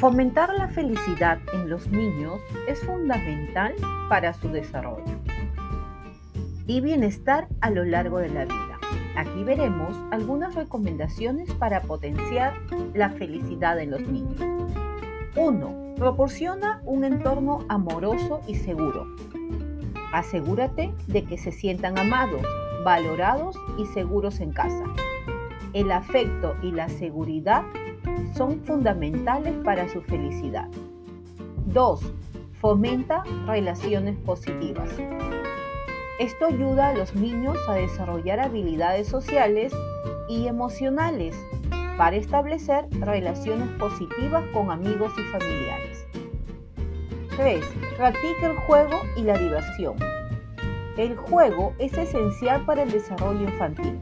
Fomentar la felicidad en los niños es fundamental para su desarrollo y bienestar a lo largo de la vida. Aquí veremos algunas recomendaciones para potenciar la felicidad en los niños. 1. Proporciona un entorno amoroso y seguro. Asegúrate de que se sientan amados, valorados y seguros en casa. El afecto y la seguridad son fundamentales para su felicidad. 2. Fomenta relaciones positivas. Esto ayuda a los niños a desarrollar habilidades sociales y emocionales para establecer relaciones positivas con amigos y familiares. 3. Practica el juego y la diversión. El juego es esencial para el desarrollo infantil.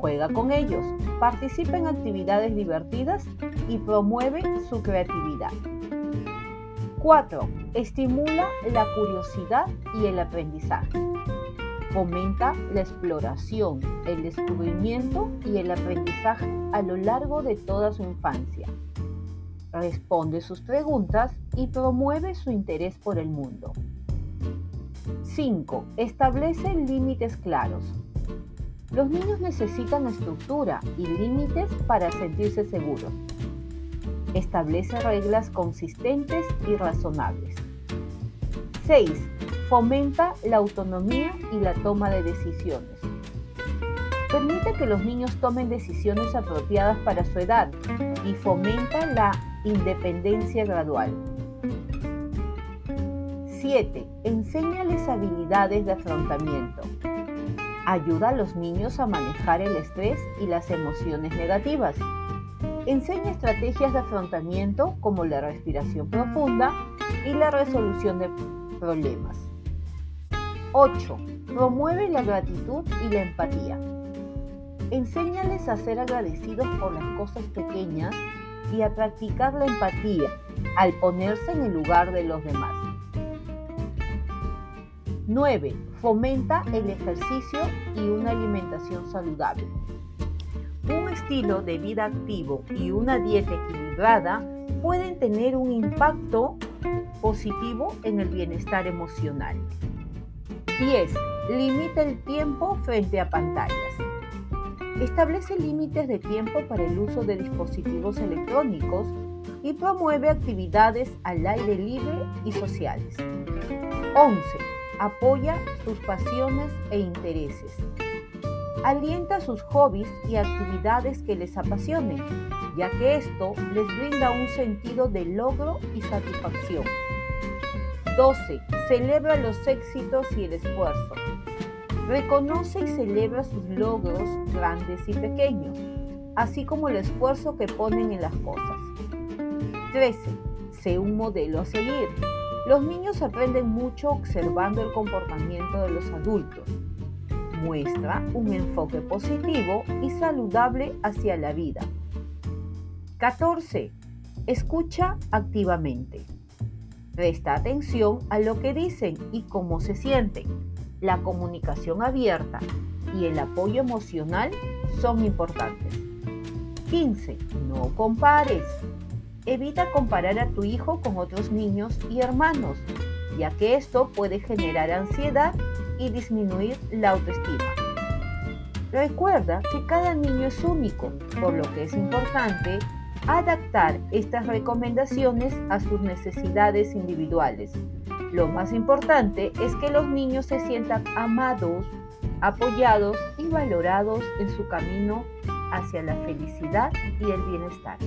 Juega con ellos, participa en actividades divertidas y promueve su creatividad. 4. Estimula la curiosidad y el aprendizaje. Fomenta la exploración, el descubrimiento y el aprendizaje a lo largo de toda su infancia. Responde sus preguntas y promueve su interés por el mundo. 5. Establece límites claros. Los niños necesitan estructura y límites para sentirse seguros. Establece reglas consistentes y razonables. 6. Fomenta la autonomía y la toma de decisiones. Permite que los niños tomen decisiones apropiadas para su edad y fomenta la independencia gradual. 7. Enséñales habilidades de afrontamiento. Ayuda a los niños a manejar el estrés y las emociones negativas. Enseña estrategias de afrontamiento como la respiración profunda y la resolución de problemas. 8. Promueve la gratitud y la empatía. Enséñales a ser agradecidos por las cosas pequeñas y a practicar la empatía al ponerse en el lugar de los demás. 9. Fomenta el ejercicio y una alimentación saludable. Un estilo de vida activo y una dieta equilibrada pueden tener un impacto positivo en el bienestar emocional. 10. Limita el tiempo frente a pantallas. Establece límites de tiempo para el uso de dispositivos electrónicos y promueve actividades al aire libre y sociales. 11 apoya sus pasiones e intereses. Alienta sus hobbies y actividades que les apasionen, ya que esto les brinda un sentido de logro y satisfacción. 12. Celebra los éxitos y el esfuerzo. Reconoce y celebra sus logros grandes y pequeños, así como el esfuerzo que ponen en las cosas. 13. Sé un modelo a seguir. Los niños aprenden mucho observando el comportamiento de los adultos. Muestra un enfoque positivo y saludable hacia la vida. 14. Escucha activamente. Presta atención a lo que dicen y cómo se sienten. La comunicación abierta y el apoyo emocional son importantes. 15. No compares. Evita comparar a tu hijo con otros niños y hermanos, ya que esto puede generar ansiedad y disminuir la autoestima. Recuerda que cada niño es único, por lo que es importante adaptar estas recomendaciones a sus necesidades individuales. Lo más importante es que los niños se sientan amados, apoyados y valorados en su camino hacia la felicidad y el bienestar.